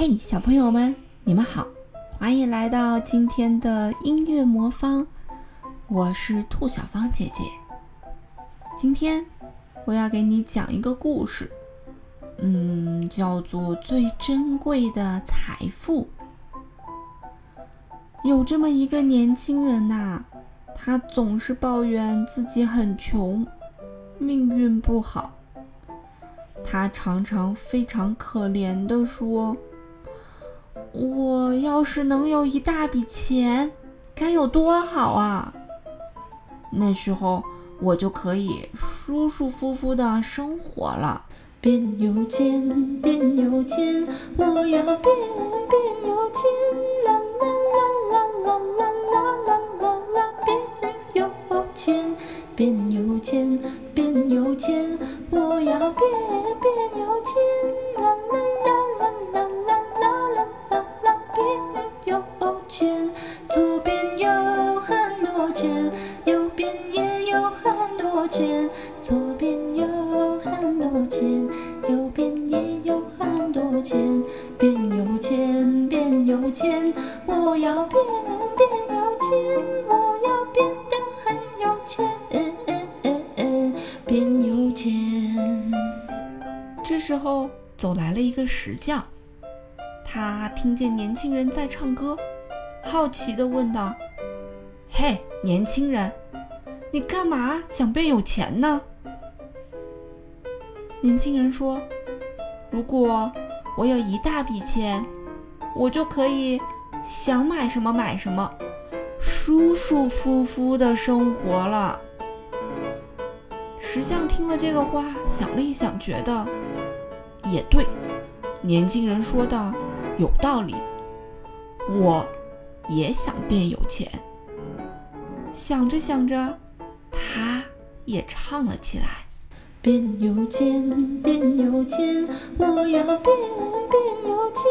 嘿，小朋友们，你们好，欢迎来到今天的音乐魔方，我是兔小芳姐姐。今天我要给你讲一个故事，嗯，叫做《最珍贵的财富》。有这么一个年轻人呐，他总是抱怨自己很穷，命运不好。他常常非常可怜地说。我要是能有一大笔钱，该有多好啊！那时候我就可以舒舒服服的生活了。变有钱，变有钱，我要变变有钱，啦啦啦啦啦啦啦啦啦啦，变有钱，变有钱，变有钱，有变也有很多钱，变有钱变有钱我要变变有钱，我要变得很有钱，变有钱。这时候走来了一个石匠，他听见年轻人在唱歌，好奇地问道：“嘿，年轻人，你干嘛想变有钱呢？”年轻人说：“如果我有一大笔钱。”我就可以想买什么买什么，舒舒服服的生活了。石匠听了这个话，想了一想，觉得也对，年轻人说的有道理。我也想变有钱。想着想着，他也唱了起来：变有钱，变有钱，我要变变有钱。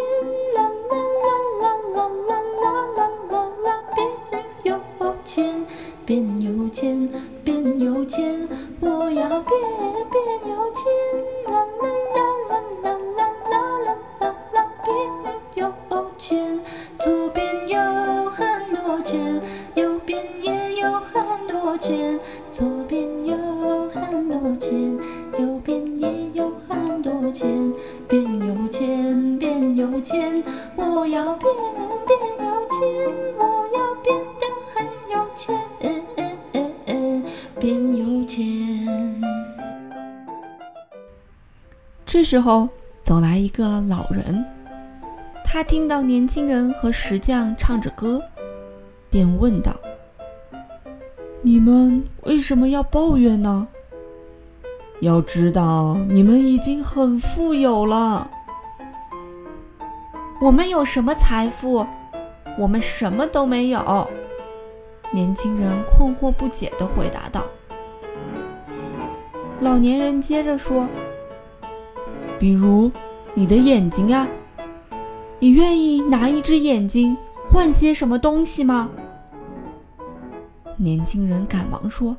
变有钱，变有钱，我要变变有钱，啦啦啦啦啦啦啦啦啦，变有钱。左边有很多钱，右边也有很多钱，左边这时候走来一个老人，他听到年轻人和石匠唱着歌，便问道：“你们为什么要抱怨呢？要知道，你们已经很富有了。我们有什么财富？我们什么都没有。”年轻人困惑不解地回答道。老年人接着说。比如，你的眼睛啊，你愿意拿一只眼睛换些什么东西吗？年轻人赶忙说：“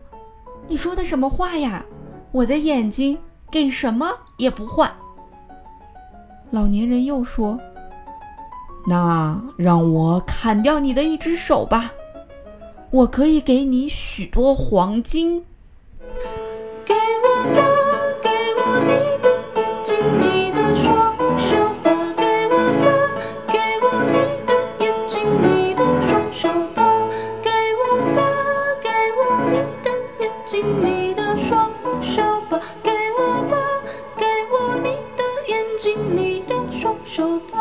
你说的什么话呀？我的眼睛给什么也不换。”老年人又说：“那让我砍掉你的一只手吧，我可以给你许多黄金。”给我吧。紧你的双手吧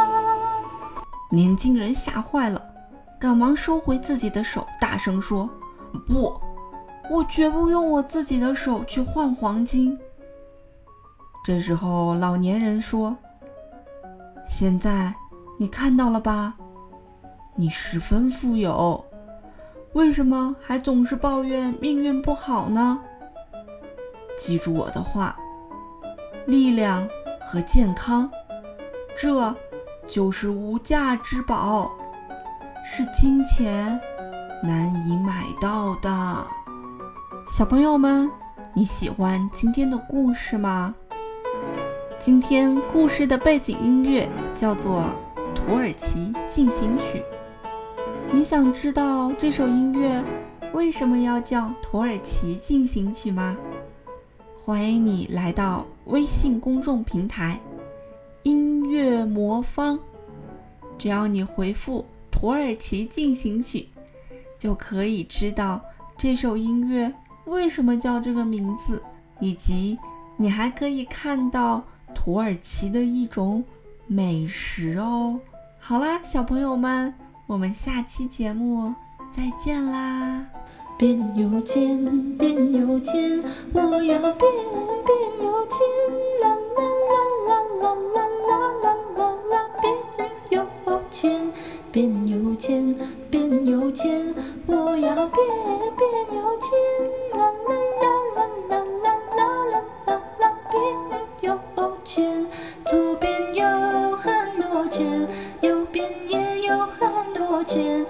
年轻人吓坏了，赶忙收回自己的手，大声说：“不，我绝不用我自己的手去换黄金。”这时候，老年人说：“现在你看到了吧？你十分富有，为什么还总是抱怨命运不好呢？记住我的话，力量和健康，这……”就是无价之宝，是金钱难以买到的。小朋友们，你喜欢今天的故事吗？今天故事的背景音乐叫做《土耳其进行曲》。你想知道这首音乐为什么要叫《土耳其进行曲》吗？欢迎你来到微信公众平台“音乐魔方”，只要你回复“土耳其进行曲”，就可以知道这首音乐为什么叫这个名字，以及你还可以看到土耳其的一种美食哦。好啦，小朋友们，我们下期节目再见啦！变又尖，变又尖，我要变变间，我要变变有钱，啦啦啦啦啦啦啦啦啦啦，变有钱，左边有很多钱，右边也有很多钱，